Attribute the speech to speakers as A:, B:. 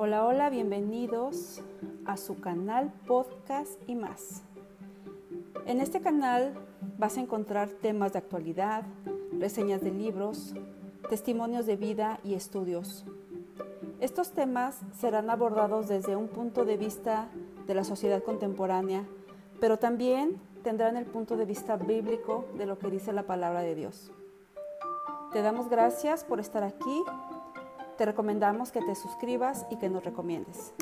A: Hola, hola, bienvenidos a su canal Podcast y más. En este canal vas a encontrar temas de actualidad, reseñas de libros, testimonios de vida y estudios. Estos temas serán abordados desde un punto de vista de la sociedad contemporánea, pero también tendrán el punto de vista bíblico de lo que dice la palabra de Dios. Te damos gracias por estar aquí te recomendamos que te suscribas y que nos recomiendes.